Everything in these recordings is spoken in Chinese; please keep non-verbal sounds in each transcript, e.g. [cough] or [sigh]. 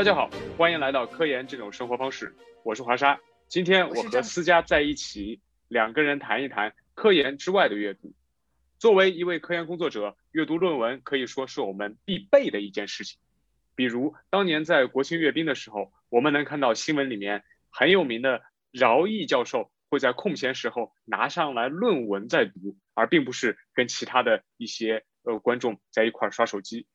大家好，欢迎来到科研这种生活方式，我是华沙。今天我和思佳在一起，两个人谈一谈科研之外的阅读。作为一位科研工作者，阅读论文可以说是我们必备的一件事情。比如当年在国庆阅兵的时候，我们能看到新闻里面很有名的饶毅教授会在空闲时候拿上来论文在读，而并不是跟其他的一些呃观众在一块儿刷手机。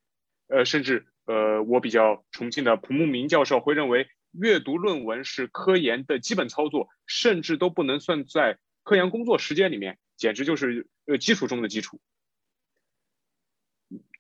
呃，甚至呃，我比较崇敬的蒲慕明教授会认为，阅读论文是科研的基本操作，甚至都不能算在科研工作时间里面，简直就是呃基础中的基础。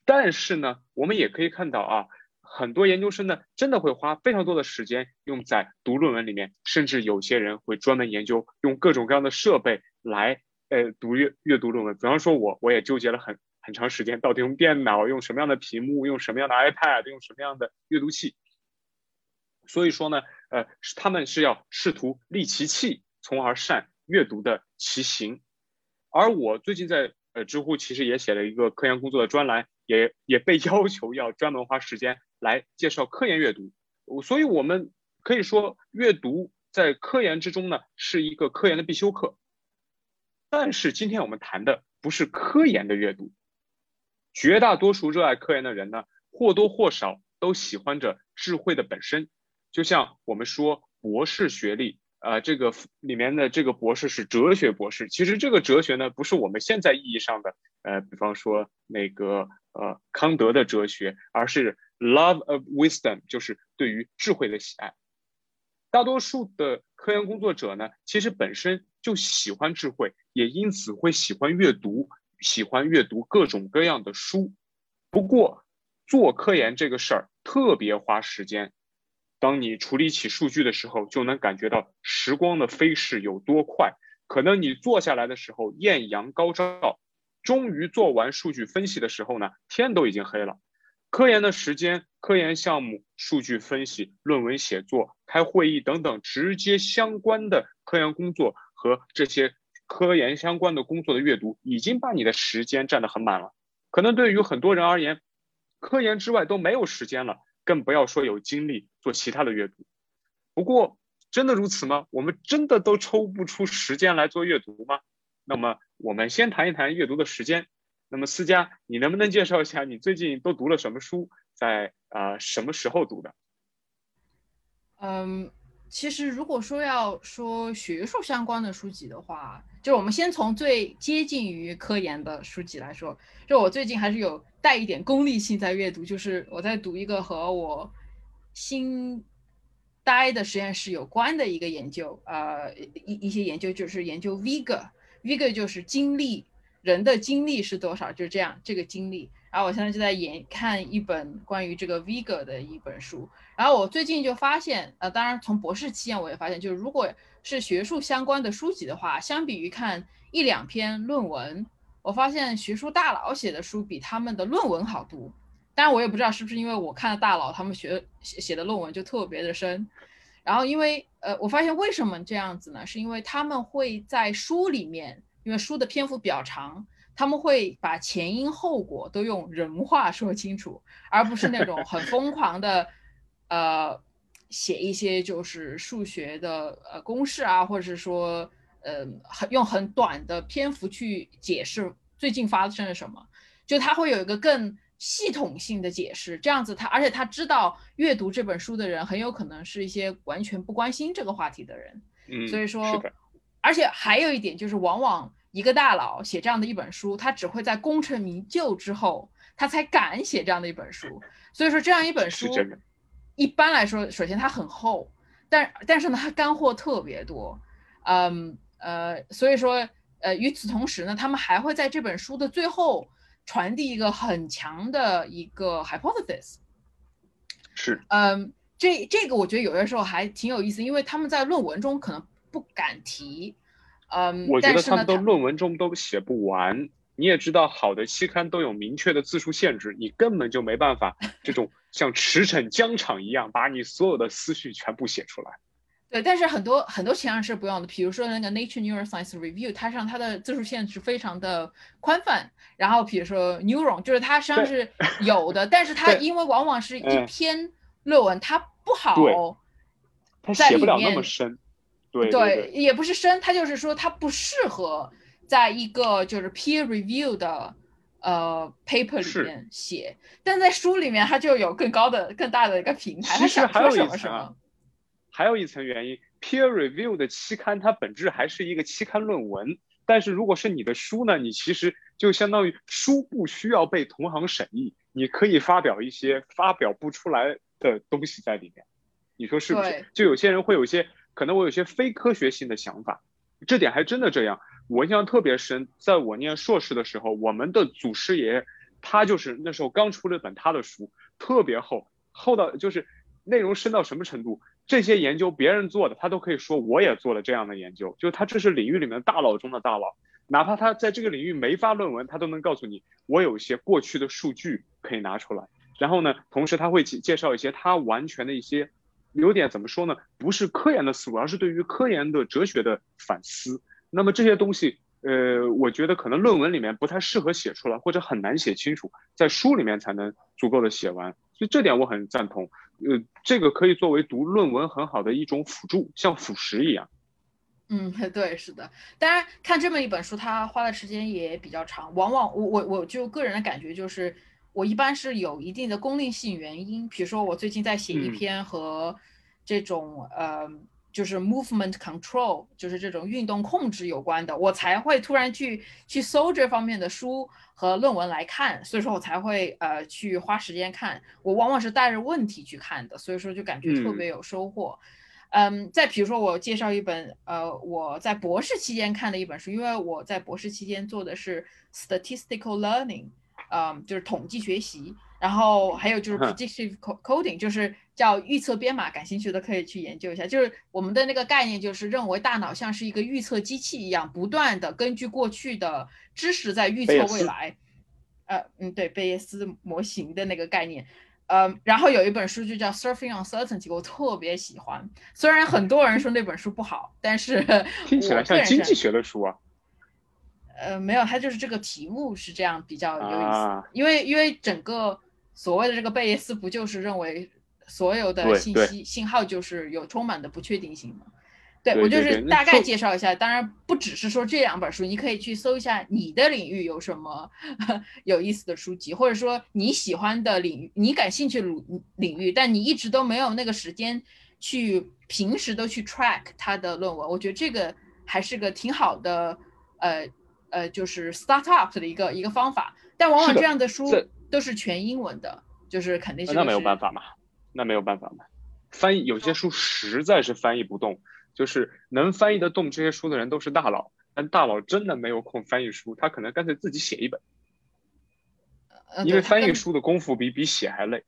但是呢，我们也可以看到啊，很多研究生呢，真的会花非常多的时间用在读论文里面，甚至有些人会专门研究用各种各样的设备来呃读阅阅读论文。比方说我，我也纠结了很。很长时间，到底用电脑，用什么样的屏幕，用什么样的 iPad，用什么样的阅读器？所以说呢，呃，他们是要试图立其器，从而善阅读的其形。而我最近在呃知乎其实也写了一个科研工作的专栏，也也被 [laughs] 要求要专门花时间来介绍科研阅读。所以我们可以说，阅读在科研之中呢是一个科研的必修课。但是今天我们谈的不是科研的阅读。绝大多数热爱科研的人呢，或多或少都喜欢着智慧的本身。就像我们说博士学历，呃，这个里面的这个博士是哲学博士。其实这个哲学呢，不是我们现在意义上的，呃，比方说那个呃康德的哲学，而是 love of wisdom，就是对于智慧的喜爱。大多数的科研工作者呢，其实本身就喜欢智慧，也因此会喜欢阅读。喜欢阅读各种各样的书，不过做科研这个事儿特别花时间。当你处理起数据的时候，就能感觉到时光的飞逝有多快。可能你坐下来的时候艳阳高照，终于做完数据分析的时候呢，天都已经黑了。科研的时间、科研项目、数据分析、论文写作、开会议等等直接相关的科研工作和这些。科研相关的工作的阅读已经把你的时间占得很满了，可能对于很多人而言，科研之外都没有时间了，更不要说有精力做其他的阅读。不过，真的如此吗？我们真的都抽不出时间来做阅读吗？那么，我们先谈一谈阅读的时间。那么，思佳，你能不能介绍一下你最近都读了什么书，在啊什么时候读的？嗯。其实，如果说要说学术相关的书籍的话，就是我们先从最接近于科研的书籍来说。就我最近还是有带一点功利性在阅读，就是我在读一个和我新待的实验室有关的一个研究，呃，一一些研究就是研究 Vega，Vega 就是精力，人的精力是多少？就是这样，这个精力。然后我现在就在研看一本关于这个 vigor 的一本书。然后我最近就发现，呃，当然从博士期间我也发现，就是如果是学术相关的书籍的话，相比于看一两篇论文，我发现学术大佬写的书比他们的论文好读。当然我也不知道是不是因为我看了大佬他们学写写的论文就特别的深。然后因为呃，我发现为什么这样子呢？是因为他们会在书里面，因为书的篇幅比较长。他们会把前因后果都用人话说清楚，而不是那种很疯狂的，呃，写一些就是数学的呃公式啊，或者是说呃很用很短的篇幅去解释最近发生了什么，就他会有一个更系统性的解释，这样子他而且他知道阅读这本书的人很有可能是一些完全不关心这个话题的人，嗯，所以说，而且还有一点就是往往。一个大佬写这样的一本书，他只会在功成名就之后，他才敢写这样的一本书。所以说，这样一本书，一般来说，首先它很厚，但但是呢，它干货特别多。嗯呃，所以说，呃，与此同时呢，他们还会在这本书的最后传递一个很强的一个 hypothesis。是，嗯，这这个我觉得有些时候还挺有意思，因为他们在论文中可能不敢提。嗯，我觉得他们的论文中都写不完。你也知道，好的期刊都有明确的字数限制，你根本就没办法 [laughs] 这种像驰骋疆场一样把你所有的思绪全部写出来。对，但是很多很多期刊是不用的，比如说那个 Nature Neuroscience Review，它上它的字数限制非常的宽泛。然后比如说 Neuron，就是它实际上是有的，[laughs] 但是它因为往往是一篇论文，它不好，它写不了那么深，对对，也不是深，他就是说他不适合在一个就是 peer review 的呃 paper 里面写，但在书里面他就有更高的、更大的一个平台。其实还有一层，还有一层原因，peer review 的期刊它本质还是一个期刊论文。但是如果是你的书呢，你其实就相当于书不需要被同行审议，你可以发表一些发表不出来的东西在里面，你说是不是？就有些人会有一些可能我有些非科学性的想法，这点还真的这样。我印象特别深，在我念硕士的时候，我们的祖师爷他就是那时候刚出了本他的书，特别厚，厚到就是内容深到什么程度？这些研究别人做的，他都可以说我也做了这样的研究，就他这是领域里面大佬中的大佬，哪怕他在这个领域没发论文，他都能告诉你我有一些过去的数据可以拿出来。然后呢，同时他会介绍一些他完全的一些有点怎么说呢，不是科研的思路，而是对于科研的哲学的反思。那么这些东西，呃，我觉得可能论文里面不太适合写出来，或者很难写清楚，在书里面才能足够的写完。所以这点我很赞同。呃，这个可以作为读论文很好的一种辅助，像辅食一样。嗯，[laughs] 对，是的。当然，看这么一本书，它花的时间也比较长。往往我我我就个人的感觉就是，我一般是有一定的功利性原因。比如说，我最近在写一篇和这种呃。就是 movement control，就是这种运动控制有关的，我才会突然去去搜这方面的书和论文来看，所以说我才会呃去花时间看。我往往是带着问题去看的，所以说就感觉特别有收获。嗯，再比如说我介绍一本呃我在博士期间看的一本书，因为我在博士期间做的是 statistical learning，嗯，就是统计学习。然后还有就是 predictive coding，就是叫预测编码，感兴趣的可以去研究一下。就是我们的那个概念，就是认为大脑像是一个预测机器一样，不断的根据过去的知识在预测未来。呃，嗯，对，贝叶斯模型的那个概念。呃，然后有一本书就叫 Surfing on Certainty 我特别喜欢。虽然很多人说那本书不好，但是 [laughs] 听起来像经济学的书啊。呃，没有，它就是这个题目是这样比较有意思，因为因为整个。所谓的这个贝叶斯不就是认为所有的信息信号就是有充满的不确定性吗？对我就是大概介绍一下，当然不只是说这两本书，你可以去搜一下你的领域有什么 [laughs] 有意思的书籍，或者说你喜欢的领域、你感兴趣领领域，但你一直都没有那个时间去平时都去 track 他的论文，我觉得这个还是个挺好的，呃呃，就是 start up 的一个一个方法。但往往这样的书。都是全英文的，就是肯定是那没有办法嘛，那没有办法嘛。翻译有些书实在是翻译不动，就是能翻译得动这些书的人都是大佬，但大佬真的没有空翻译书，他可能干脆自己写一本。因为翻译书的功夫比比写还累。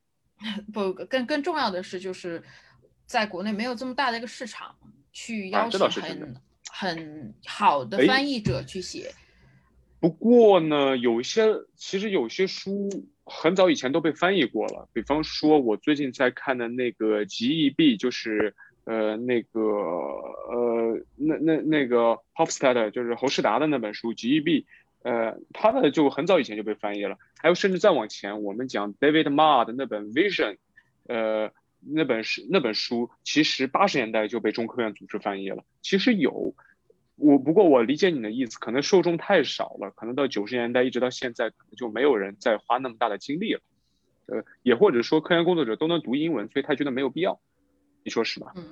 不，更更重要的是，就是在国内没有这么大的一个市场去要求很很好的翻译者去写。不过呢，有一些其实有些书。很早以前都被翻译过了，比方说，我最近在看的那个《极易币》，就是呃那个呃那那那个 Hofstadter，就是侯世达的那本书《极易币》，呃，他的就很早以前就被翻译了。还有甚至再往前，我们讲 David m a r 的那本《Vision》，呃，那本是那本书，其实八十年代就被中科院组织翻译了。其实有。我不过我理解你的意思，可能受众太少了，可能到九十年代一直到现在，可能就没有人再花那么大的精力了。呃，也或者说科研工作者都能读英文，所以他觉得没有必要。你说是吧？嗯，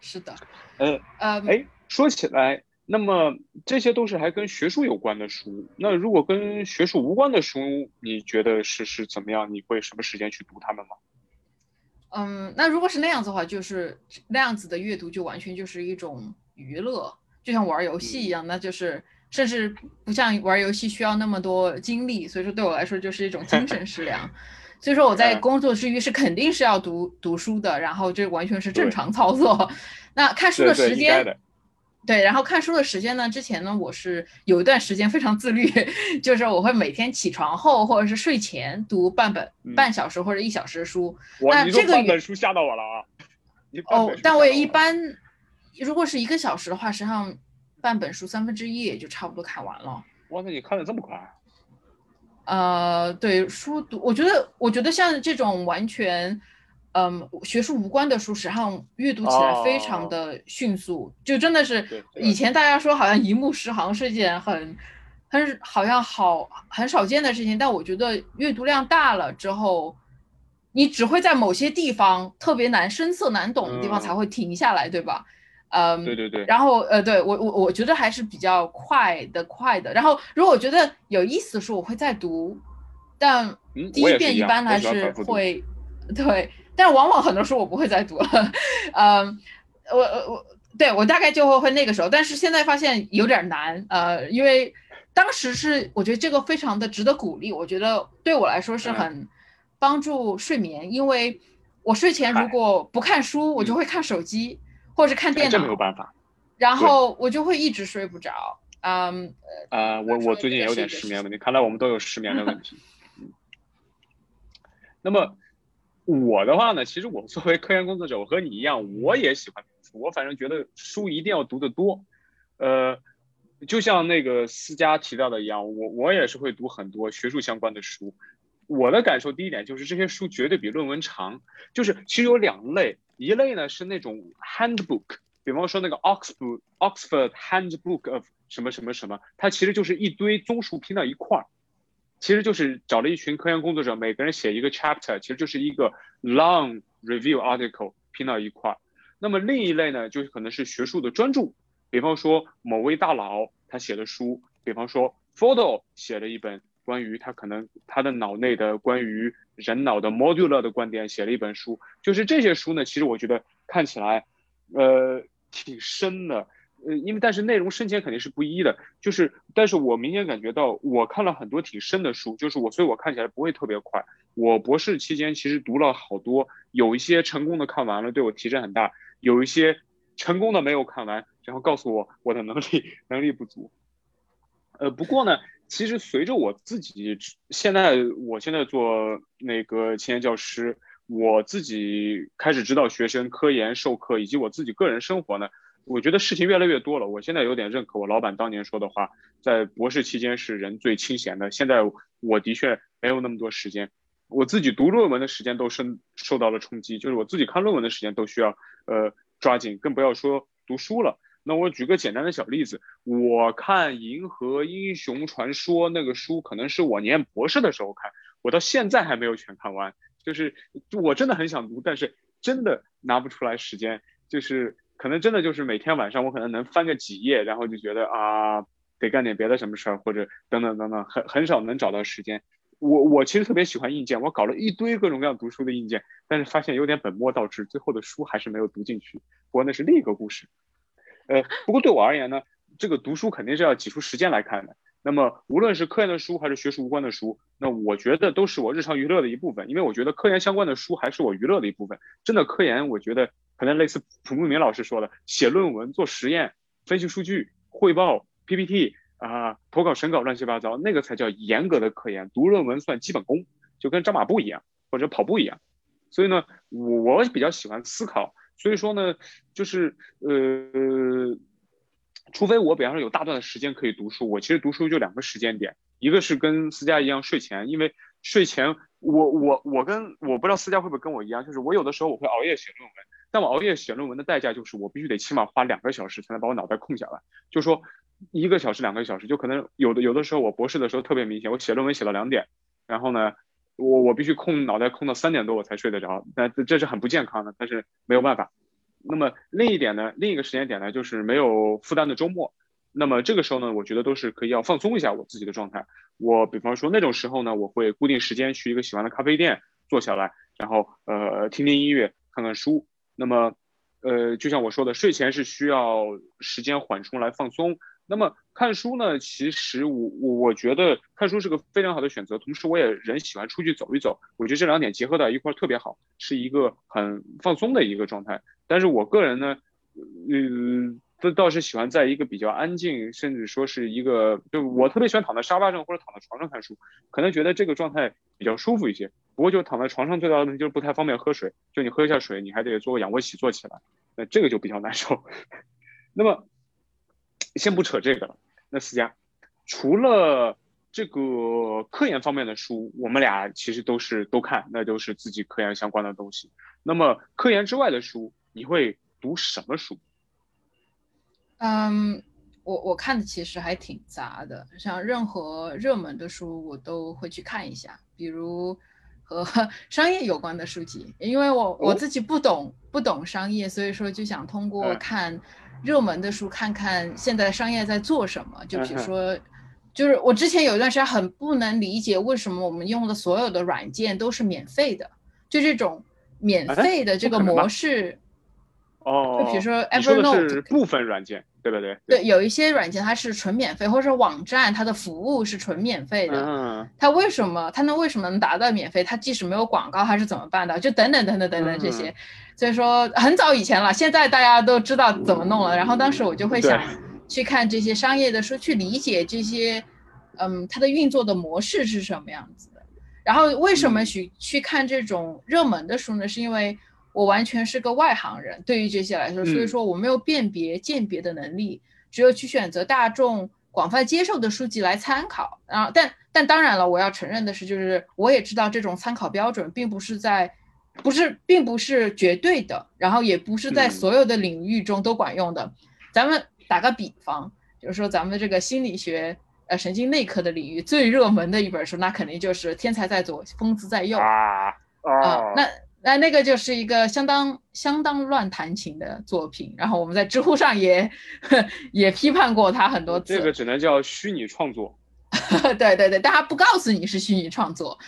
是的。呃呃，哎，说起来，那么这些都是还跟学术有关的书。那如果跟学术无关的书，你觉得是是怎么样？你会什么时间去读他们吗？嗯，那如果是那样子的话，就是那样子的阅读就完全就是一种娱乐。就像玩游戏一样，那就是甚至不像玩游戏需要那么多精力，所以说对我来说就是一种精神食粮。[laughs] 所以说我在工作之余是肯定是要读读书的，然后这完全是正常操作。那看书的时间，对，然后看书的时间呢？之前呢，我是有一段时间非常自律，[laughs] 就是我会每天起床后或者是睡前读半本半小时或者一小时的书。那这本书吓到我了啊！哦，但我也一般。如果是一个小时的话，实际上半本书三分之一也就差不多看完了。哇，那你看的这么快？呃，对，书读，我觉得，我觉得像这种完全嗯，学术无关的书，实际上阅读起来非常的迅速，就真的是以前大家说好像一目十行是件很很好像好很少见的事情，但我觉得阅读量大了之后，你只会在某些地方特别难深涩难懂的地方才会停下来，对吧？嗯，对对对。然后呃，对我我我觉得还是比较快的快的。然后如果我觉得有意思的书，我会再读，但第一遍一般还是会对。但往往很多书我不会再读了，嗯，我我对我大概就会会那个时候，但是现在发现有点难，呃，因为当时是我觉得这个非常的值得鼓励，我觉得对我来说是很帮助睡眠，因为我睡前如果不看书，我就会看手机或者看电脑，这没有办法，然后我就会一直睡不着，嗯，呃，我我最近也有点失眠问题，看来我们都有失眠的问题，[laughs] 嗯，那么。我的话呢，其实我作为科研工作者，我和你一样，我也喜欢读书。我反正觉得书一定要读得多，呃，就像那个思佳提到的一样，我我也是会读很多学术相关的书。我的感受第一点就是这些书绝对比论文长。就是其实有两类，一类呢是那种 handbook，比方说那个 Oxford Oxford Handbook of 什么什么什么，它其实就是一堆综述拼到一块儿。其实就是找了一群科研工作者，每个人写一个 chapter，其实就是一个 long review article 拼到一块儿。那么另一类呢，就是可能是学术的专著，比方说某位大佬他写的书，比方说 Photo 写了一本关于他可能他的脑内的关于人脑的 modular 的观点写了一本书，就是这些书呢，其实我觉得看起来，呃，挺深的。呃，因为但是内容深浅肯定是不一的，就是，但是我明显感觉到，我看了很多挺深的书，就是我，所以我看起来不会特别快。我博士期间其实读了好多，有一些成功的看完了，对我提升很大；有一些成功的没有看完，然后告诉我我的能力能力不足。呃，不过呢，其实随着我自己现在，我现在做那个青年教师，我自己开始指导学生科研授课，以及我自己个人生活呢。我觉得事情越来越多了。我现在有点认可我老板当年说的话，在博士期间是人最清闲的。现在我的确没有那么多时间，我自己读论文的时间都受受到了冲击，就是我自己看论文的时间都需要呃抓紧，更不要说读书了。那我举个简单的小例子，我看《银河英雄传说》那个书，可能是我念博士的时候看，我到现在还没有全看完。就是我真的很想读，但是真的拿不出来时间，就是。可能真的就是每天晚上我可能能翻个几页，然后就觉得啊，得干点别的什么事儿，或者等等等等，很很少能找到时间。我我其实特别喜欢硬件，我搞了一堆各种各样读书的硬件，但是发现有点本末倒置，最后的书还是没有读进去。不过那是另一个故事。呃，不过对我而言呢，这个读书肯定是要挤出时间来看的。那么无论是科研的书还是学术无关的书，那我觉得都是我日常娱乐的一部分，因为我觉得科研相关的书还是我娱乐的一部分。真的科研，我觉得。可能类似蒲慕明老师说的，写论文、做实验、分析数据、汇报、PPT 啊、投稿、审稿，乱七八糟，那个才叫严格的科研。读论文算基本功，就跟扎马步一样，或者跑步一样。所以呢，我比较喜欢思考。所以说呢，就是呃，除非我比方说有大段的时间可以读书，我其实读书就两个时间点，一个是跟思佳一样睡前，因为睡前我我我跟我不知道思佳会不会跟我一样，就是我有的时候我会熬夜写论文。但我熬夜写论文的代价就是，我必须得起码花两个小时才能把我脑袋空下来。就说一个小时、两个小时，就可能有的有的时候，我博士的时候特别明显，我写论文写到两点，然后呢，我我必须空脑袋空到三点多我才睡得着。那这是很不健康的，但是没有办法。那么另一点呢，另一个时间点呢，就是没有负担的周末。那么这个时候呢，我觉得都是可以要放松一下我自己的状态。我比方说那种时候呢，我会固定时间去一个喜欢的咖啡店坐下来，然后呃听听音乐，看看书。那么，呃，就像我说的，睡前是需要时间缓冲来放松。那么看书呢，其实我我我觉得看书是个非常好的选择。同时，我也人喜欢出去走一走，我觉得这两点结合到一块儿特别好，是一个很放松的一个状态。但是我个人呢，嗯。这倒是喜欢在一个比较安静，甚至说是一个，就我特别喜欢躺在沙发上或者躺在床上看书，可能觉得这个状态比较舒服一些。不过就躺在床上最大的问题就是不太方便喝水，就你喝一下水，你还得做个仰卧起坐起来，那这个就比较难受。[laughs] 那么先不扯这个了，那思佳，除了这个科研方面的书，我们俩其实都是都看，那都是自己科研相关的东西。那么科研之外的书，你会读什么书？嗯，我我看的其实还挺杂的，像任何热门的书我都会去看一下，比如和 [laughs] 商业有关的书籍，因为我我自己不懂不懂商业，所以说就想通过看热门的书看看现在商业在做什么。就比如说，就是我之前有一段时间很不能理解为什么我们用的所有的软件都是免费的，就这种免费的这个模式。哦，就比如说，Evernote 是部分软件，对不对？对，有一些软件它是纯免费，或者说网站它的服务是纯免费的。嗯，它为什么它能为什么能达到免费？它即使没有广告，它是怎么办的？就等等等等等等这些。所以说很早以前了，现在大家都知道怎么弄了。然后当时我就会想去看这些商业的书，去理解这些，嗯，它的运作的模式是什么样子的。然后为什么去去看这种热门的书呢？是因为。我完全是个外行人，对于这些来说，所以说我没有辨别鉴别的能力，只有去选择大众广泛接受的书籍来参考。然后，但但当然了，我要承认的是，就是我也知道这种参考标准并不是在，不是并不是绝对的，然后也不是在所有的领域中都管用的。咱们打个比方，就是说咱们这个心理学呃神经内科的领域最热门的一本书，那肯定就是《天才在左，疯子在右》啊啊，那。那那个就是一个相当相当乱弹琴的作品，然后我们在知乎上也也批判过他很多次。这个只能叫虚拟创作。[laughs] 对对对，但他不告诉你是虚拟创作，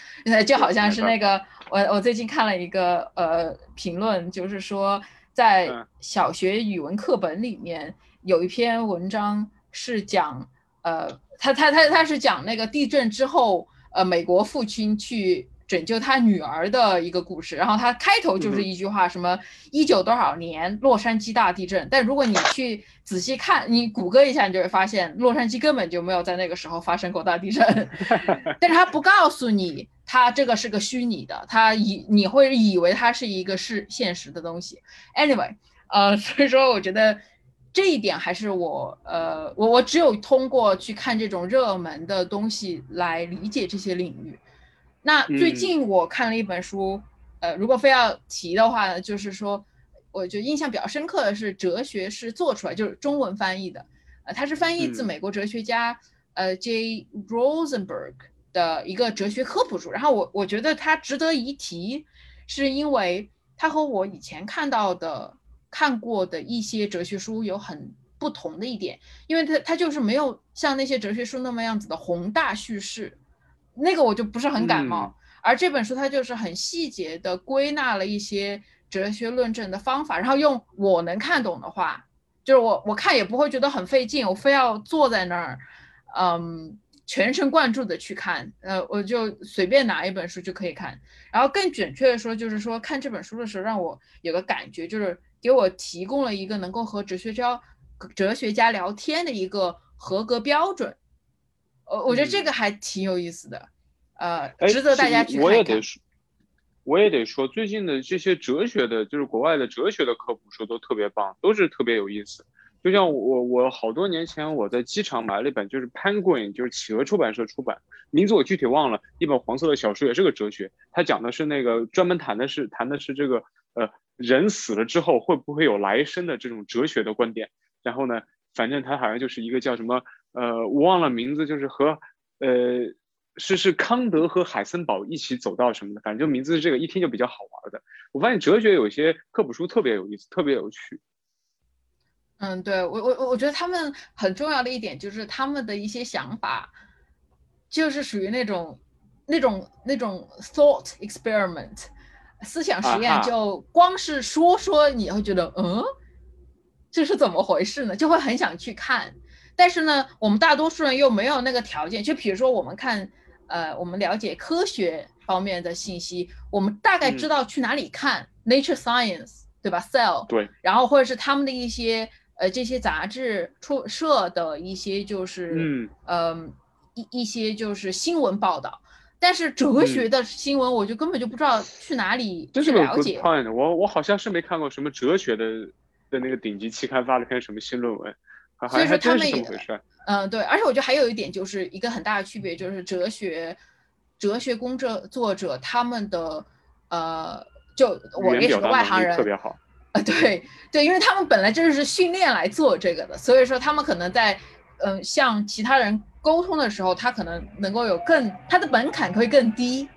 就好像是那个我我最近看了一个呃评论，就是说在小学语文课本里面有一篇文章是讲呃他他他他是讲那个地震之后呃美国父亲去。拯救他女儿的一个故事，然后他开头就是一句话，什么一九多少年洛杉矶大地震。但如果你去仔细看，你谷歌一下，你就会发现洛杉矶根本就没有在那个时候发生过大地震。[laughs] 但是他不告诉你，他这个是个虚拟的，他以你会以为它是一个是现实的东西。Anyway，呃，[laughs] 所以说我觉得这一点还是我呃我我只有通过去看这种热门的东西来理解这些领域。那最近我看了一本书，呃，如果非要提的话呢，就是说，我觉得印象比较深刻的是哲学是做出来，就是中文翻译的，呃，它是翻译自美国哲学家呃 J Rosenberg 的一个哲学科普书。然后我我觉得它值得一提，是因为它和我以前看到的看过的一些哲学书有很不同的一点，因为它它就是没有像那些哲学书那么样子的宏大叙事。那个我就不是很感冒，而这本书它就是很细节的归纳了一些哲学论证的方法，然后用我能看懂的话，就是我我看也不会觉得很费劲，我非要坐在那儿，嗯，全神贯注的去看，呃，我就随便拿一本书就可以看。然后更准确的说，就是说看这本书的时候，让我有个感觉，就是给我提供了一个能够和哲学家哲学家聊天的一个合格标准。我我觉得这个还挺有意思的，呃，值得大家去看我也得说，我也得说，最近的这些哲学的，就是国外的哲学的科普书都特别棒，都是特别有意思。就像我，我好多年前我在机场买了一本，就是 Penguin，就是企鹅出版社出版，名字我具体忘了，一本黄色的小说，也是个哲学。它讲的是那个专门谈的是谈的是这个呃人死了之后会不会有来生的这种哲学的观点。然后呢，反正它好像就是一个叫什么。呃，我忘了名字，就是和，呃，是是康德和海森堡一起走到什么的，反正就名字是这个，一听就比较好玩的。我发现哲学有些科普书特别有意思，特别有趣。嗯，对我我我觉得他们很重要的一点就是他们的一些想法，就是属于那种那种那种 thought experiment 思想实验，就光是说说你会觉得嗯，这是怎么回事呢？就会很想去看。但是呢，我们大多数人又没有那个条件。就比如说，我们看，呃，我们了解科学方面的信息，我们大概知道去哪里看《Nature Science》，对吧？Cell，对。然后或者是他们的一些，呃，这些杂志出社的一些，就是，嗯，呃，一一些就是新闻报道。但是哲学的新闻，我就根本就不知道去哪里去了解。我我好像是没看过什么哲学的的那个顶级期刊发了篇什么新论文。所以说他们也，嗯，对，而且我觉得还有一点就是一个很大的区别，就是哲学，哲学工作作者他们的，呃，就我也是个外行人，特别好。啊，对对，因为他们本来就是训练来做这个的，所以说他们可能在嗯向其他人沟通的时候，他可能能够有更他的门槛会更低。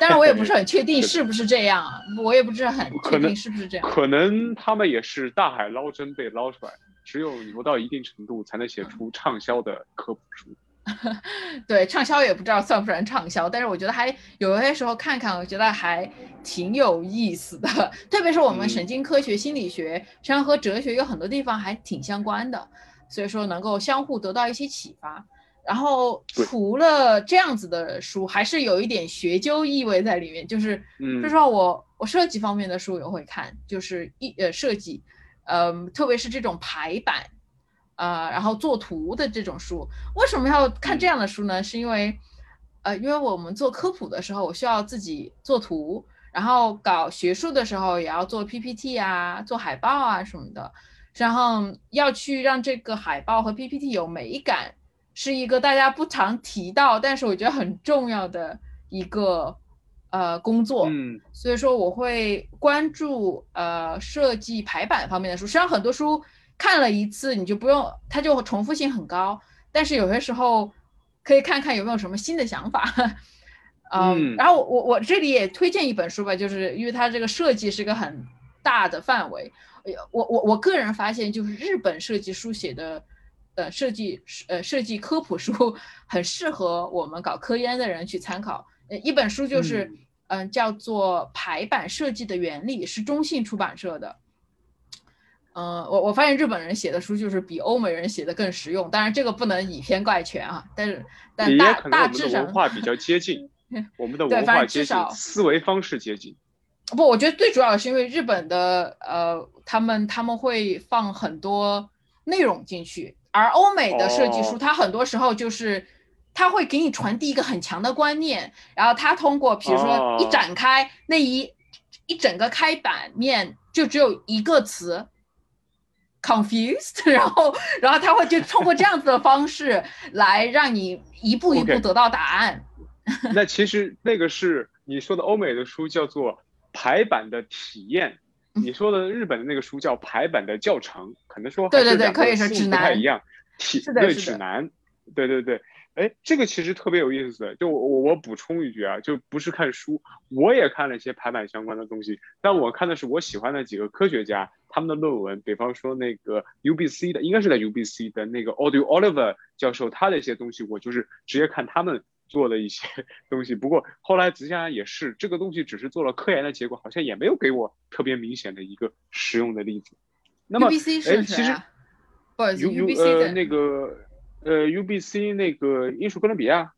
当然，[laughs] 我也不是很确定是不是这样，我也不是很确定是不是这样。可能他们也是大海捞针被捞出来，只有牛到一定程度才能写出畅销的科普书。[laughs] 对，畅销也不知道算不算畅销，但是我觉得还有些时候看看，我觉得还挺有意思的。[laughs] 特别是我们神经科学、心理学，实际上和哲学有很多地方还挺相关的，所以说能够相互得到一些启发。然后除了这样子的书，还是有一点学究意味在里面，就是，说实话我我设计方面的书也会看，就是一呃设计，嗯，特别是这种排版。呃，然后做图的这种书，为什么要看这样的书呢？是因为，呃，因为我们做科普的时候，我需要自己做图，然后搞学术的时候也要做 PPT 啊，做海报啊什么的，然后要去让这个海报和 PPT 有美感，是一个大家不常提到，但是我觉得很重要的一个呃工作。嗯，所以说我会关注呃设计排版方面的书，实际上很多书。看了一次你就不用，它就重复性很高。但是有些时候可以看看有没有什么新的想法，[laughs] 嗯。然后我我这里也推荐一本书吧，就是因为它这个设计是个很大的范围。我我我个人发现，就是日本设计书写的，呃，设计呃设计科普书 [laughs] 很适合我们搞科研的人去参考。呃，一本书就是嗯叫做《排版设计的原理》，是中信出版社的。嗯，我我发现日本人写的书就是比欧美人写的更实用，当然这个不能以偏概全啊。但是，但大大致上文化比较接近，[laughs] 我们的文化接近，思维方式接近。不，我觉得最主要的是因为日本的呃，他们他们会放很多内容进去，而欧美的设计书，它很多时候就是它会给你传递一个很强的观念，然后他通过比如说一展开那一一整个开版面就只有一个词。confused，然后，然后他会就通过这样子的方式来让你一步一步得到答案。[laughs] 那其实那个是你说的欧美的书叫做排版的体验，你说的日本的那个书叫排版的教程，可能说对对对，可以说指南不太一样，体对指南，对对对。哎，这个其实特别有意思。就我我补充一句啊，就不是看书，我也看了一些排版相关的东西，但我看的是我喜欢的几个科学家他们的论文，比方说那个 UBC 的，应该是在 UBC 的那个 Audio Oliver 教授他的一些东西，我就是直接看他们做的一些 [laughs] 东西。不过后来仔细想也是，这个东西只是做了科研的结果，好像也没有给我特别明显的一个实用的例子。那么，哎，其实不好意思，UBC 的那个。呃，UBC 那个英属哥伦比亚，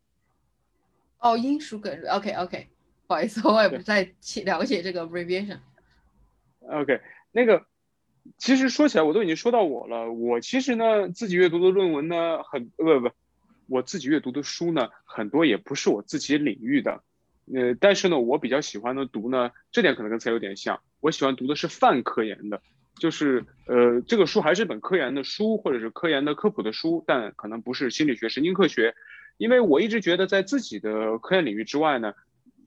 哦，英属哥，OK OK，不好意思，我也不太了解这个 abbreviation。OK，那个其实说起来，我都已经说到我了。我其实呢，自己阅读的论文呢，很不不，我自己阅读的书呢，很多也不是我自己领域的。呃，但是呢，我比较喜欢的读呢，这点可能跟才有点像，我喜欢读的是泛科研的。就是呃，这个书还是本科研的书，或者是科研的科普的书，但可能不是心理学、神经科学，因为我一直觉得在自己的科研领域之外呢，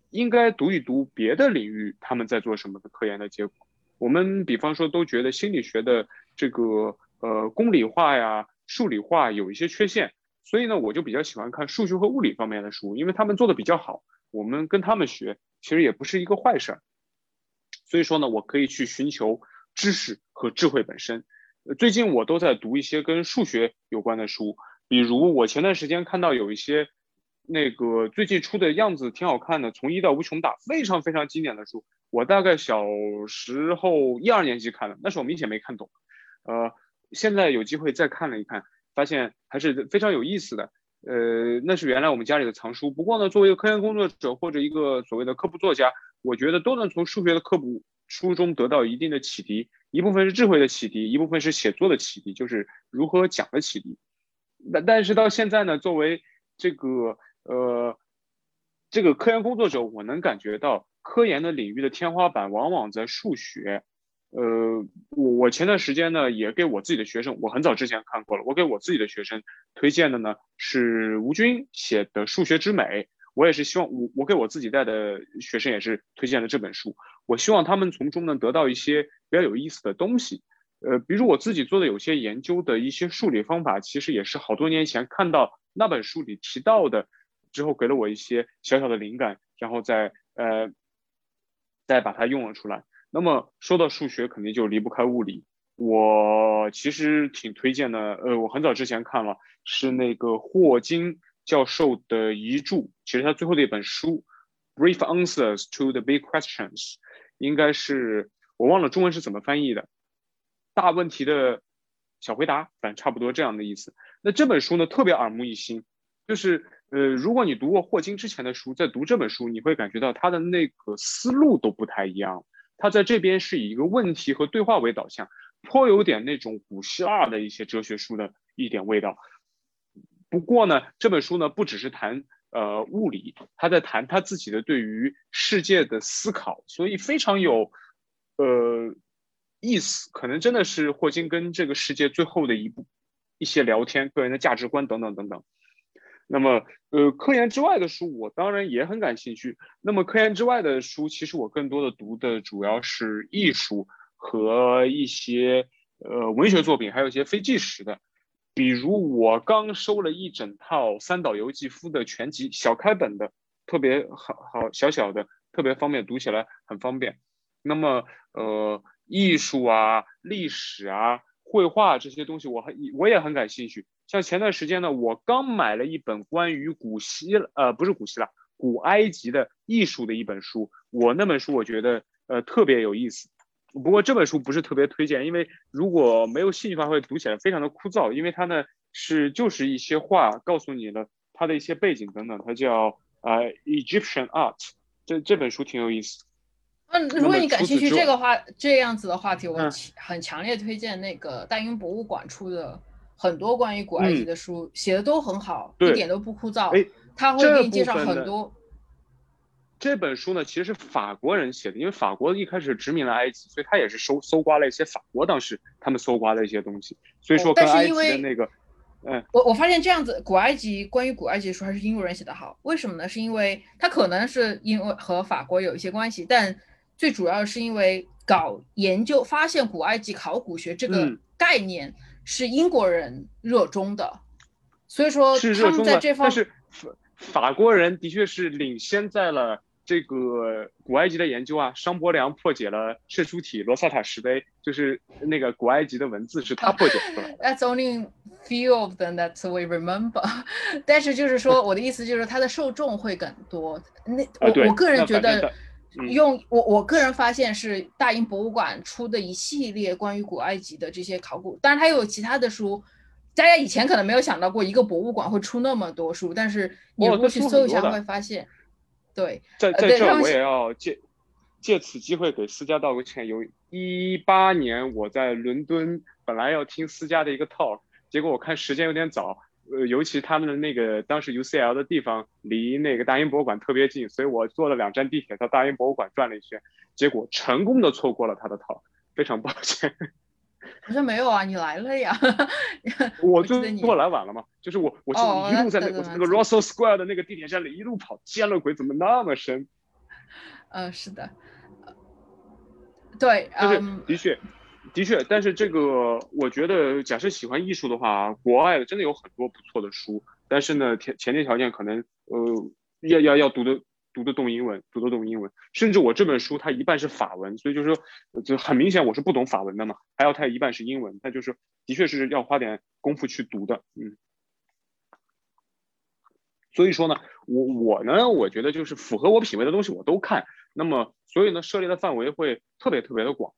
应该读一读别的领域他们在做什么的科研的结果。我们比方说都觉得心理学的这个呃公理化呀、数理化有一些缺陷，所以呢，我就比较喜欢看数学和物理方面的书，因为他们做的比较好，我们跟他们学其实也不是一个坏事儿。所以说呢，我可以去寻求。知识和智慧本身，最近我都在读一些跟数学有关的书，比如我前段时间看到有一些那个最近出的样子挺好看的，从一到无穷大，非常非常经典的书。我大概小时候一二年级看的，那时候明显没看懂，呃，现在有机会再看了一看，发现还是非常有意思的。呃，那是原来我们家里的藏书。不过呢，作为一个科研工作者或者一个所谓的科普作家，我觉得都能从数学的科普。书中得到一定的启迪，一部分是智慧的启迪，一部分是写作的启迪，就是如何讲的启迪。但但是到现在呢，作为这个呃这个科研工作者，我能感觉到科研的领域的天花板往往在数学。呃，我我前段时间呢也给我自己的学生，我很早之前看过了，我给我自己的学生推荐的呢是吴军写的《数学之美》。我也是希望我我给我自己带的学生也是推荐了这本书，我希望他们从中能得到一些比较有意思的东西。呃，比如我自己做的有些研究的一些数理方法，其实也是好多年前看到那本书里提到的，之后给了我一些小小的灵感，然后再呃再把它用了出来。那么说到数学，肯定就离不开物理。我其实挺推荐的，呃，我很早之前看了，是那个霍金教授的遗著，其实他最后的一本书《Brief Answers to the Big Questions》，应该是我忘了中文是怎么翻译的，大问题的小回答，反正差不多这样的意思。那这本书呢，特别耳目一新，就是呃，如果你读过霍金之前的书，在读这本书，你会感觉到他的那个思路都不太一样。他在这边是以一个问题和对话为导向。颇有点那种古希腊的一些哲学书的一点味道。不过呢，这本书呢不只是谈呃物理，他在谈他自己的对于世界的思考，所以非常有呃意思。可能真的是霍金跟这个世界最后的一步一些聊天，个人的价值观等等等等。那么呃科研之外的书，我当然也很感兴趣。那么科研之外的书，其实我更多的读的主要是艺术。和一些呃文学作品，还有一些非纪实的，比如我刚收了一整套三岛由纪夫的全集，小开本的，特别好好小小的，特别方便读起来很方便。那么呃艺术啊、历史啊、绘画这些东西，我很我也很感兴趣。像前段时间呢，我刚买了一本关于古希呃不是古希腊，古埃及的艺术的一本书，我那本书我觉得呃特别有意思。不过这本书不是特别推荐，因为如果没有兴趣的话，会读起来非常的枯燥。因为它呢是就是一些话告诉你了它的一些背景等等。它叫呃 Egyptian Art，这这本书挺有意思。嗯，如果你感兴趣这个话这样子的话题，我很强烈推荐那个大英博物馆出的很多关于古埃及的书，写的都很好，一点都不枯燥。哎，他会给你介绍很多。这本书呢，其实是法国人写的，因为法国一开始殖民了埃及，所以他也是搜搜刮了一些法国当时他们搜刮的一些东西。所以说，跟埃及的那个，嗯，我我发现这样子，古埃及关于古埃及的书还是英国人写的好。为什么呢？是因为他可能是因为和法国有一些关系，但最主要是因为搞研究发现古埃及考古学这个概念是英国人热衷的，所以说他们在这方，但是法法国人的确是领先在了。这个古埃及的研究啊，商伯良破解了射出体罗萨塔石碑，就是那个古埃及的文字是他破解出来的。[laughs] That's only few of them that we remember。[laughs] 但是就是说，我的意思就是它的受众会更多。那我我个人觉得，用我我个人发现是大英博物馆出的一系列关于古埃及的这些考古，当然它有其他的书，大家以前可能没有想到过一个博物馆会出那么多书，但是你如果去搜一下会发现。对，在在这儿我也要借借此机会给思佳道个歉。有一八年我在伦敦，本来要听思佳的一个 talk，结果我看时间有点早，呃，尤其他们的那个当时 UCL 的地方离那个大英博物馆特别近，所以我坐了两站地铁到大英博物馆转了一圈，结果成功的错过了他的 talk，非常抱歉。好像没有啊，你来了呀？我就过来晚了嘛，就是我，我就一路在那个那个 Russell Square 的那个地铁站里一路跑，见了鬼，怎么那么深？[laughs] 呃，是的，对，就是的确，的确，但是这个我觉得，假设喜欢艺术的话，国外的真的有很多不错的书，但是呢，前前提条件可能呃要要要读的。读得懂英文，读得懂英文，甚至我这本书它一半是法文，所以就是说，就很明显我是不懂法文的嘛。还有它一半是英文，它就是的确是要花点功夫去读的，嗯。所以说呢，我我呢，我觉得就是符合我品味的东西我都看，那么所以呢，涉猎的范围会特别特别的广。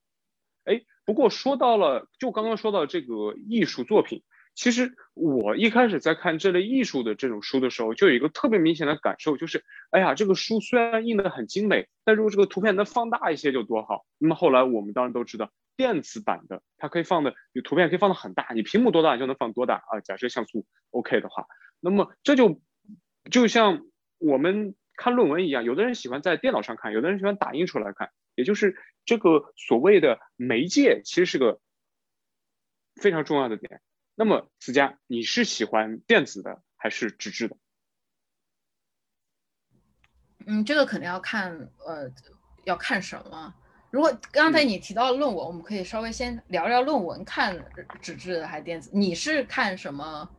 哎，不过说到了，就刚刚说到这个艺术作品。其实我一开始在看这类艺术的这种书的时候，就有一个特别明显的感受，就是，哎呀，这个书虽然印的很精美，但如果这个图片能放大一些就多好。那么后来我们当然都知道，电子版的它可以放的，有图片可以放的很大，你屏幕多大就能放多大啊。假设像素 OK 的话，那么这就就像我们看论文一样，有的人喜欢在电脑上看，有的人喜欢打印出来看，也就是这个所谓的媒介其实是个非常重要的点。那么，思佳，你是喜欢电子的还是纸质的？嗯，这个肯定要看，呃，要看什么。如果刚才你提到论文，我们可以稍微先聊聊论文，看纸质的还是电子？你是看什么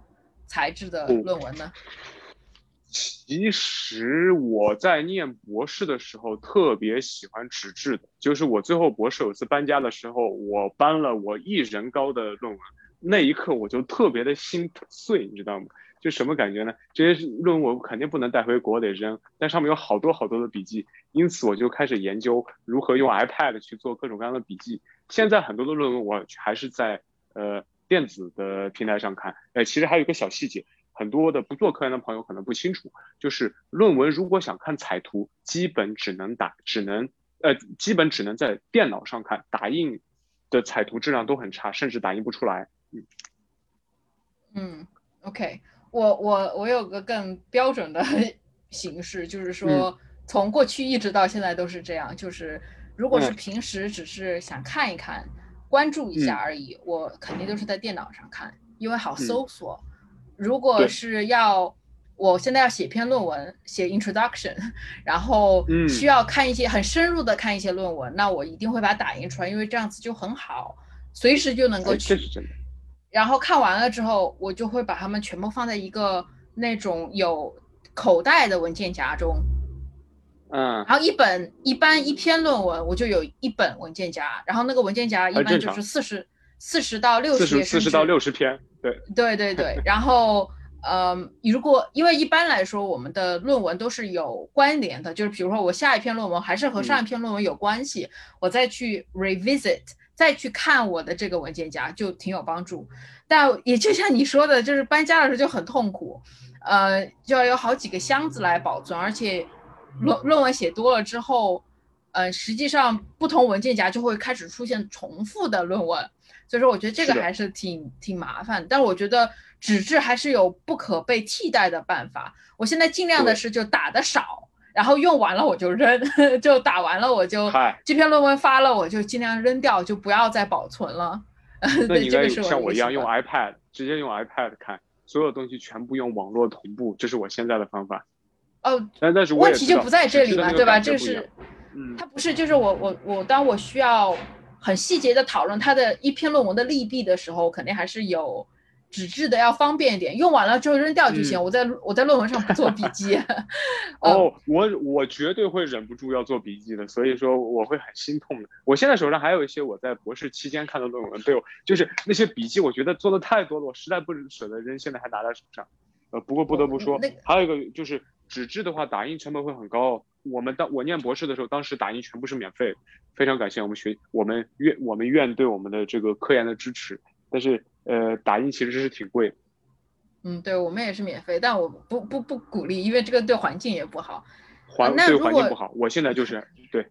材质的论文呢？其实我在念博士的时候特别喜欢纸质的，就是我最后博士有次搬家的时候，我搬了我一人高的论文，那一刻我就特别的心碎，你知道吗？就什么感觉呢？这些论文肯定不能带回国得扔，但上面有好多好多的笔记，因此我就开始研究如何用 iPad 去做各种各样的笔记。现在很多的论文我还是在呃电子的平台上看。呃，其实还有一个小细节，很多的不做科研的朋友可能不清楚，就是论文如果想看彩图，基本只能打，只能呃基本只能在电脑上看，打印的彩图质量都很差，甚至打印不出来。嗯嗯，OK。我我我有个更标准的 [laughs] 形式，就是说从过去一直到现在都是这样。就是如果是平时只是想看一看、关注一下而已，我肯定都是在电脑上看，因为好搜索。如果是要我现在要写篇论文，写 introduction，[laughs] 然后需要看一些很深入的看一些论文，那我一定会把它打印出来，因为这样子就很好，随时就能够取。然后看完了之后，我就会把它们全部放在一个那种有口袋的文件夹中，嗯，然后一本一般一篇论文我就有一本文件夹，然后那个文件夹一般就是四十四十到六十页，四十到六十篇，对，对对对。然后，嗯，如果因为一般来说我们的论文都是有关联的，就是比如说我下一篇论文还是和上一篇论文有关系，我再去 revisit。再去看我的这个文件夹就挺有帮助，但也就像你说的，就是搬家的时候就很痛苦，呃，就要有好几个箱子来保存，而且论论文写多了之后，呃，实际上不同文件夹就会开始出现重复的论文，所以说我觉得这个还是挺挺麻烦。但我觉得纸质还是有不可被替代的办法，我现在尽量的是就打的少。然后用完了我就扔，[laughs] 就打完了我就这篇论文发了我就尽量扔掉，就不要再保存了。[laughs] 那你应该像我一样用 iPad，直接用 iPad 看，所有东西全部用网络同步，这是我现在的方法。哦，但但是问题就不在这里了，对吧？这是，嗯，它不是就是我我我当我需要很细节的讨论它的一篇论文的利弊的时候，肯定还是有。纸质的要方便一点，用完了之后扔掉就行。我在我在论文上不做笔记。[laughs] 哦，我我绝对会忍不住要做笔记的，所以说我会很心痛的。我现在手上还有一些我在博士期间看的论文，被我就是那些笔记，我觉得做的太多了，我实在不舍得扔，现在还拿在手上。呃，不过不得不说，还有一个就是纸质的话，打印成本会很高。我们当我念博士的时候，当时打印全部是免费，非常感谢我们学我们院我们院对我们的这个科研的支持，但是。呃，打印其实是挺贵。嗯，对我们也是免费，但我不不不鼓励，因为这个对环境也不好。环对环境不好，我现在就是对。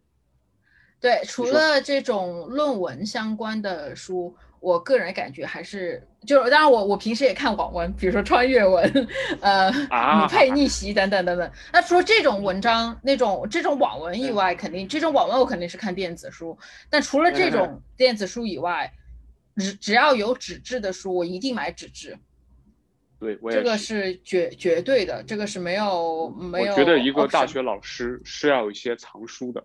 对，除了这种论文相关的书，我个人感觉还是就当然我我平时也看网文，比如说穿越文，呃，女配逆袭等等等等。那除了这种文章那种这种网文以外，肯定这种网文我肯定是看电子书。但除了这种电子书以外，只只要有纸质的书，我一定买纸质。对，我也这个是绝绝对的，这个是没有没有。我觉得一个大学老师是要有一些藏书的。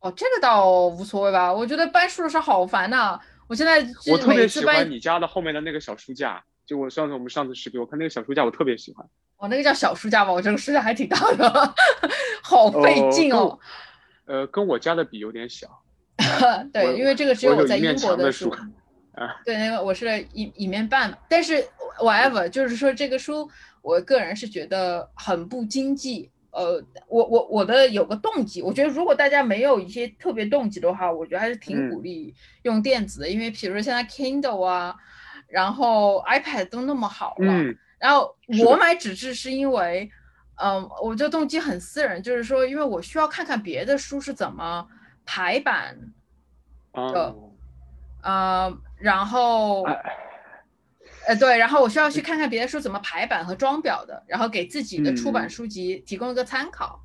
哦，这个倒无所谓吧？我觉得搬书的时候好烦呐。我现在我特别喜欢你家的后面的那个小书架，就我上次我们上次视频，我看那个小书架，我特别喜欢。哦，那个叫小书架吧？我这个书架还挺大的，[laughs] 好费劲哦。呃，跟我家的比有点小。[laughs] 对，因为这个只有我在英国的书。对，那个我是一一面半，但是 whatever，就是说这个书，我个人是觉得很不经济。呃，我我我的有个动机，我觉得如果大家没有一些特别动机的话，我觉得还是挺鼓励用电子的，因为比如说现在 Kindle 啊，然后 iPad 都那么好了。嗯。然后我买纸质是因为，嗯，我这动机很私人，就是说，因为我需要看看别的书是怎么排版的，呃。然后，呃，对，然后我需要去看看别的书怎么排版和装裱的，然后给自己的出版书籍提供一个参考。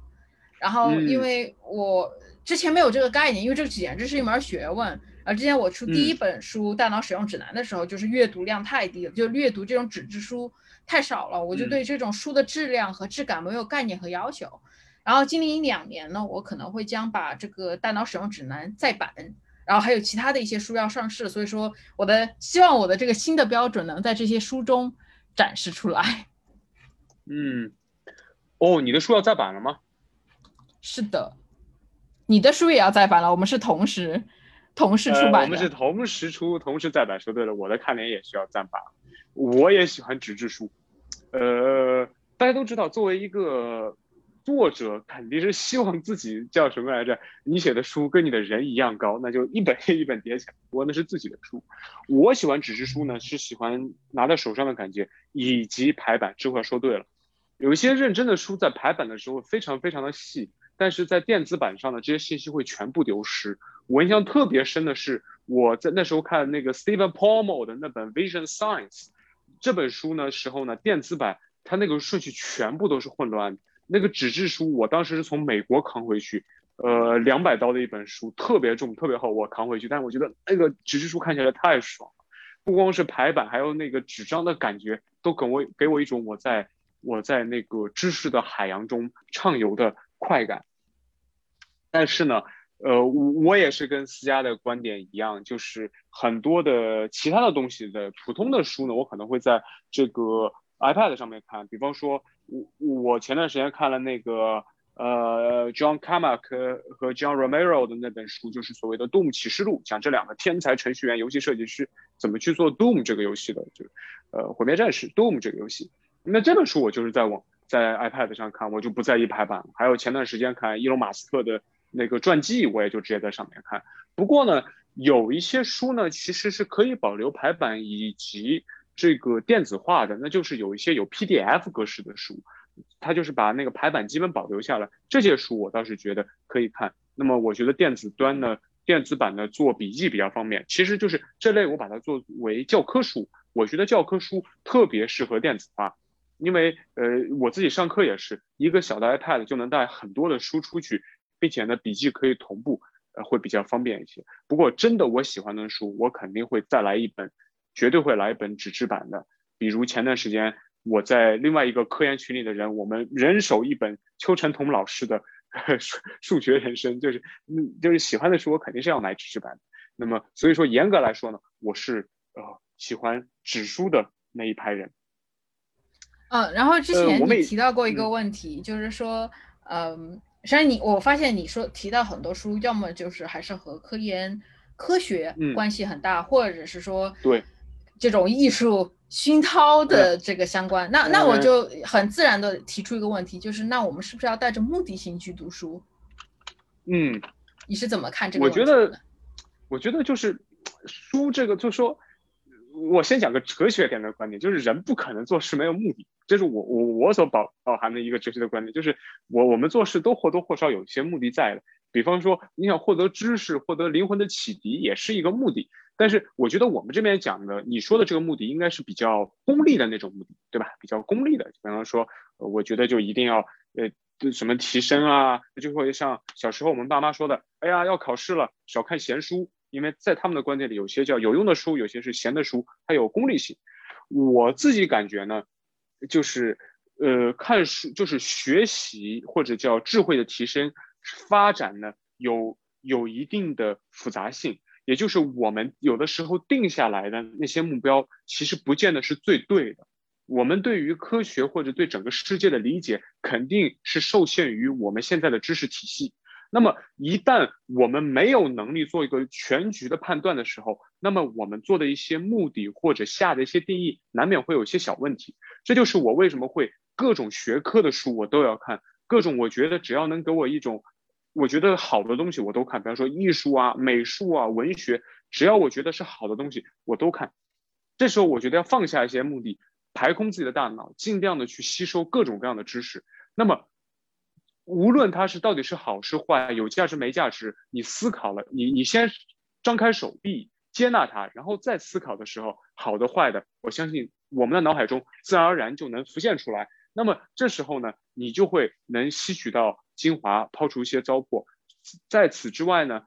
然后，因为我之前没有这个概念，因为这简直是一门学问。而之前我出第一本书《大脑使用指南》的时候，就是阅读量太低了，就阅读这种纸质书太少了，我就对这种书的质量和质感没有概念和要求。然后今年一两年呢，我可能会将把这个大脑使用指南再版，然后还有其他的一些书要上市，所以说我的希望我的这个新的标准能在这些书中展示出来。[laughs] 嗯，哦，你的书要再版了吗？是的，你的书也要再版了，我们是同时同时出版的。我们是同时出，同时再版。说对了，我的看脸也需要再版。我也喜欢纸质书，呃，大家都知道，作为一个作者，肯定是希望自己叫什么来着？你写的书跟你的人一样高，那就一本 [laughs] 一本叠起来。我那是自己的书，我喜欢纸质书呢，是喜欢拿在手上的感觉，以及排版。这块说对了，有一些认真的书在排版的时候非常非常的细。但是在电子版上呢，这些信息会全部丢失。我印象特别深的是，我在那时候看那个 Stephen Palmer 的那本 Vision Science 这本书呢时候呢，电子版它那个顺序全部都是混乱的。那个纸质书我当时是从美国扛回去，呃，两百刀的一本书，特别重，特别厚，我扛回去。但我觉得那个纸质书看起来太爽了，不光是排版，还有那个纸张的感觉，都给我给我一种我在我在那个知识的海洋中畅游的。快感，但是呢，呃，我也是跟思佳的观点一样，就是很多的其他的东西的普通的书呢，我可能会在这个 iPad 上面看。比方说，我我前段时间看了那个呃 John Carmack 和 John Romero 的那本书，就是所谓的《Doom 启示录》，讲这两个天才程序员、游戏设计师怎么去做 Doom 这个游戏的，就呃毁灭战士 Doom 这个游戏。那这本书我就是在网。在 iPad 上看，我就不在意排版。还有前段时间看伊隆马斯克的那个传记，我也就直接在上面看。不过呢，有一些书呢，其实是可以保留排版以及这个电子化的，那就是有一些有 PDF 格式的书，它就是把那个排版基本保留下来。这些书我倒是觉得可以看。那么我觉得电子端呢，电子版的做笔记比较方便。其实就是这类我把它作为教科书，我觉得教科书特别适合电子化。因为呃，我自己上课也是一个小的 iPad 就能带很多的书出去，并且呢，笔记可以同步，呃，会比较方便一些。不过真的我喜欢的书，我肯定会再来一本，绝对会来一本纸质版的。比如前段时间我在另外一个科研群里的人，我们人手一本邱晨彤老师的 [laughs] 数数学人生，就是嗯，就是喜欢的书，我肯定是要买纸质版的。那么所以说严格来说呢，我是呃喜欢纸书的那一派人。嗯，然后之前你提到过一个问题，就是说，嗯，实际上你我发现你说提到很多书，要么就是还是和科研、科学关系很大，或者是说对这种艺术熏陶的这个相关。那那我就很自然的提出一个问题，就是那我们是不是要带着目的性去读书？嗯，你是怎么看这个？我觉得，我觉得就是书这个，就说。我先讲个哲学点的观点，就是人不可能做事没有目的，这是我我我所包包含的一个哲学的观点，就是我我们做事都或多或少有一些目的在的。比方说，你想获得知识、获得灵魂的启迪，也是一个目的。但是我觉得我们这边讲的，你说的这个目的，应该是比较功利的那种目的，对吧？比较功利的，比方说，我觉得就一定要呃什么提升啊，就会像小时候我们爸妈说的，哎呀要考试了，少看闲书。因为在他们的观点里，有些叫有用的书，有些是闲的书，它有功利性。我自己感觉呢，就是呃，看书就是学习或者叫智慧的提升、发展呢，有有一定的复杂性。也就是我们有的时候定下来的那些目标，其实不见得是最对的。我们对于科学或者对整个世界的理解，肯定是受限于我们现在的知识体系。那么，一旦我们没有能力做一个全局的判断的时候，那么我们做的一些目的或者下的一些定义，难免会有一些小问题。这就是我为什么会各种学科的书我都要看，各种我觉得只要能给我一种我觉得好的东西我都看。比方说艺术啊、美术啊、文学，只要我觉得是好的东西我都看。这时候我觉得要放下一些目的，排空自己的大脑，尽量的去吸收各种各样的知识。那么。无论它是到底是好是坏，有价值没价值，你思考了，你你先张开手臂接纳它，然后再思考的时候，好的坏的，我相信我们的脑海中自然而然就能浮现出来。那么这时候呢，你就会能吸取到精华，抛除一些糟粕。在此之外呢，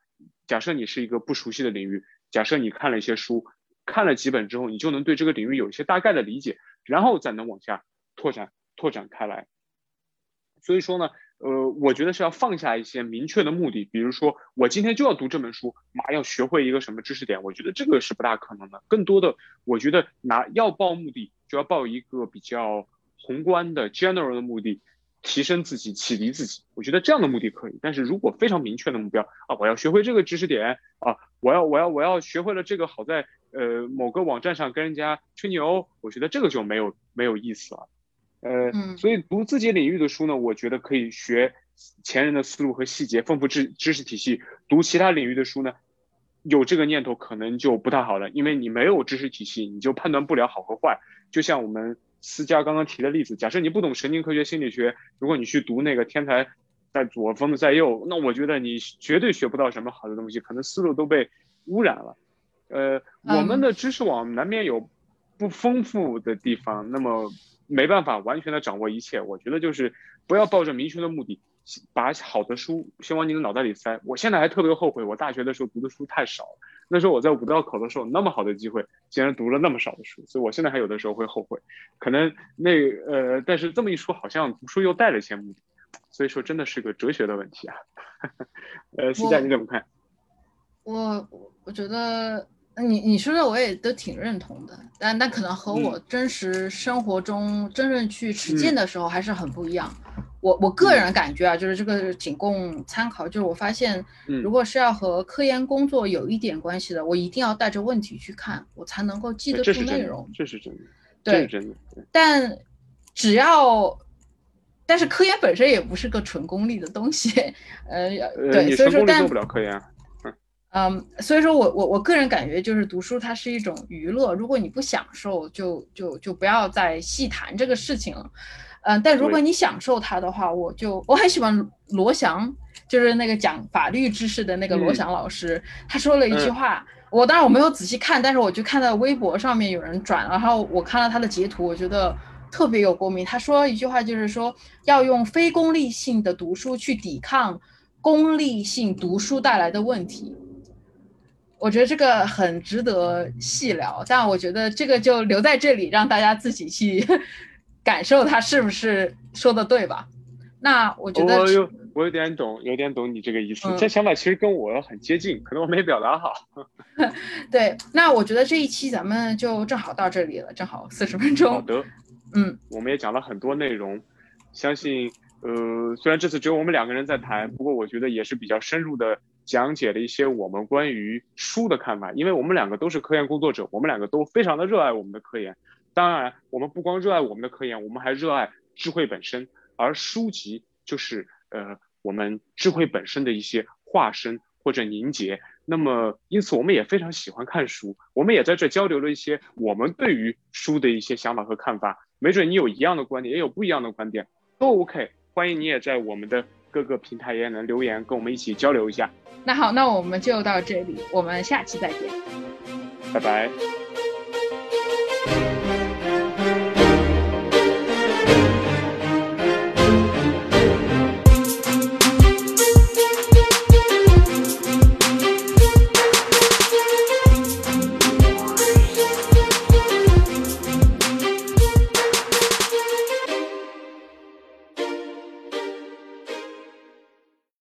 假设你是一个不熟悉的领域，假设你看了一些书，看了几本之后，你就能对这个领域有一些大概的理解，然后再能往下拓展拓展开来。所以说呢。呃，我觉得是要放下一些明确的目的，比如说我今天就要读这本书，马上学会一个什么知识点，我觉得这个是不大可能的。更多的，我觉得拿要报目的，就要报一个比较宏观的 general 的目的，提升自己、启迪自己。我觉得这样的目的可以。但是如果非常明确的目标啊，我要学会这个知识点啊，我要我要我要学会了这个，好在呃某个网站上跟人家吹牛，我觉得这个就没有没有意思了。呃，所以读自己领域的书呢，我觉得可以学前人的思路和细节，丰富知知识体系。读其他领域的书呢，有这个念头可能就不太好了，因为你没有知识体系，你就判断不了好和坏。就像我们思佳刚刚提的例子，假设你不懂神经科学、心理学，如果你去读那个天才在左，疯子在右，那我觉得你绝对学不到什么好的东西，可能思路都被污染了。呃，我们的知识网难免有不丰富的地方，那么。没办法完全的掌握一切，我觉得就是不要抱着明确的目的，把好的书先往你的脑袋里塞。我现在还特别后悔，我大学的时候读的书太少了。那时候我在五道口的时候，那么好的机会，竟然读了那么少的书，所以我现在还有的时候会后悔。可能那呃，但是这么一说，好像读书又带了一些目的，所以说真的是个哲学的问题啊。[laughs] 呃，思佳你怎么看？我我觉得。你你说的我也都挺认同的，但但可能和我真实生活中真正去实践的时候还是很不一样。我我个人感觉啊，就是这个仅供参考。就是我发现，如果是要和科研工作有一点关系的，我一定要带着问题去看，我才能够记得住内容。这是真的，这是真的。但只要，但是科研本身也不是个纯功利的东西。[laughs] 呃，对，所以说但做不了科研。嗯，所以说我我我个人感觉就是读书它是一种娱乐，如果你不享受，就就就不要再细谈这个事情了。嗯，但如果你享受它的话，我就我很喜欢罗翔，就是那个讲法律知识的那个罗翔老师，他说了一句话，我当然我没有仔细看，但是我就看到微博上面有人转，然后我看了他的截图，我觉得特别有共鸣。他说一句话就是说要用非功利性的读书去抵抗功利性读书带来的问题。我觉得这个很值得细聊，但我觉得这个就留在这里，让大家自己去 [laughs] 感受他是不是说的对吧？那我觉得我有我有点懂，有点懂你这个意思。这想法其实跟我很接近，可能我没表达好。[laughs] 对，那我觉得这一期咱们就正好到这里了，正好四十分钟。好的，嗯，我们也讲了很多内容，相信呃，虽然这次只有我们两个人在谈，不过我觉得也是比较深入的。讲解了一些我们关于书的看法，因为我们两个都是科研工作者，我们两个都非常的热爱我们的科研。当然，我们不光热爱我们的科研，我们还热爱智慧本身，而书籍就是呃我们智慧本身的一些化身或者凝结。那么，因此我们也非常喜欢看书，我们也在这交流了一些我们对于书的一些想法和看法。没准你有一样的观点，也有不一样的观点，都 OK。欢迎你也在我们的。各个平台也能留言跟我们一起交流一下。那好，那我们就到这里，我们下期再见，拜拜。